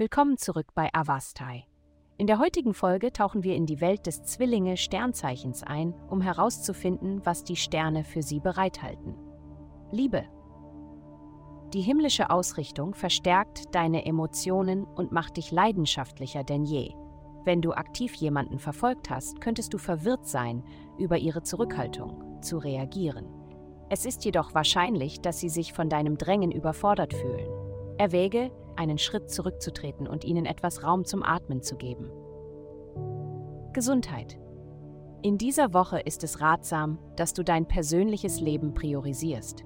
Willkommen zurück bei Avastai. In der heutigen Folge tauchen wir in die Welt des Zwillinge-Sternzeichens ein, um herauszufinden, was die Sterne für sie bereithalten. Liebe. Die himmlische Ausrichtung verstärkt deine Emotionen und macht dich leidenschaftlicher denn je. Wenn du aktiv jemanden verfolgt hast, könntest du verwirrt sein über ihre Zurückhaltung, zu reagieren. Es ist jedoch wahrscheinlich, dass sie sich von deinem Drängen überfordert fühlen. Erwäge, einen Schritt zurückzutreten und ihnen etwas Raum zum Atmen zu geben. Gesundheit. In dieser Woche ist es ratsam, dass du dein persönliches Leben priorisierst.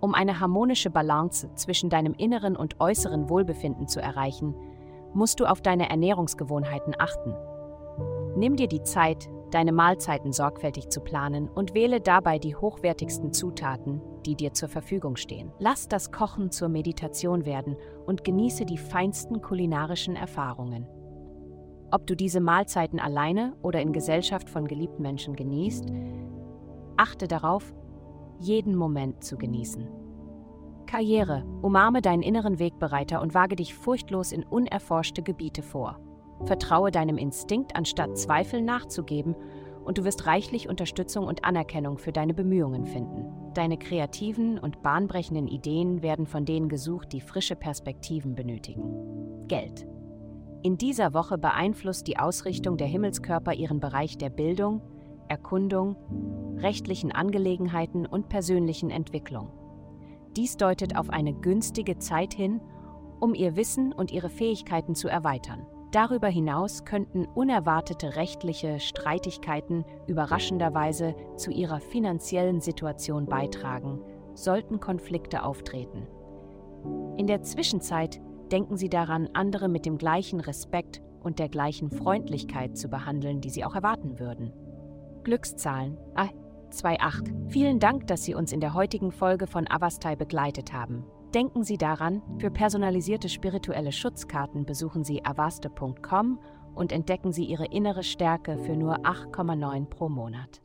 Um eine harmonische Balance zwischen deinem inneren und äußeren Wohlbefinden zu erreichen, musst du auf deine Ernährungsgewohnheiten achten. Nimm dir die Zeit, deine Mahlzeiten sorgfältig zu planen und wähle dabei die hochwertigsten Zutaten, die dir zur Verfügung stehen. Lass das Kochen zur Meditation werden und genieße die feinsten kulinarischen Erfahrungen. Ob du diese Mahlzeiten alleine oder in Gesellschaft von geliebten Menschen genießt, achte darauf, jeden Moment zu genießen. Karriere. Umarme deinen inneren Wegbereiter und wage dich furchtlos in unerforschte Gebiete vor. Vertraue deinem Instinkt, anstatt Zweifeln nachzugeben, und du wirst reichlich Unterstützung und Anerkennung für deine Bemühungen finden. Deine kreativen und bahnbrechenden Ideen werden von denen gesucht, die frische Perspektiven benötigen. Geld. In dieser Woche beeinflusst die Ausrichtung der Himmelskörper ihren Bereich der Bildung, Erkundung, rechtlichen Angelegenheiten und persönlichen Entwicklung. Dies deutet auf eine günstige Zeit hin, um ihr Wissen und ihre Fähigkeiten zu erweitern. Darüber hinaus könnten unerwartete rechtliche Streitigkeiten überraschenderweise zu ihrer finanziellen Situation beitragen, sollten Konflikte auftreten. In der Zwischenzeit denken Sie daran, andere mit dem gleichen Respekt und der gleichen Freundlichkeit zu behandeln, die Sie auch erwarten würden. Glückszahlen. Ah, 2.8. Vielen Dank, dass Sie uns in der heutigen Folge von Avastai begleitet haben. Denken Sie daran, für personalisierte spirituelle Schutzkarten besuchen Sie avaste.com und entdecken Sie Ihre innere Stärke für nur 8,9 pro Monat.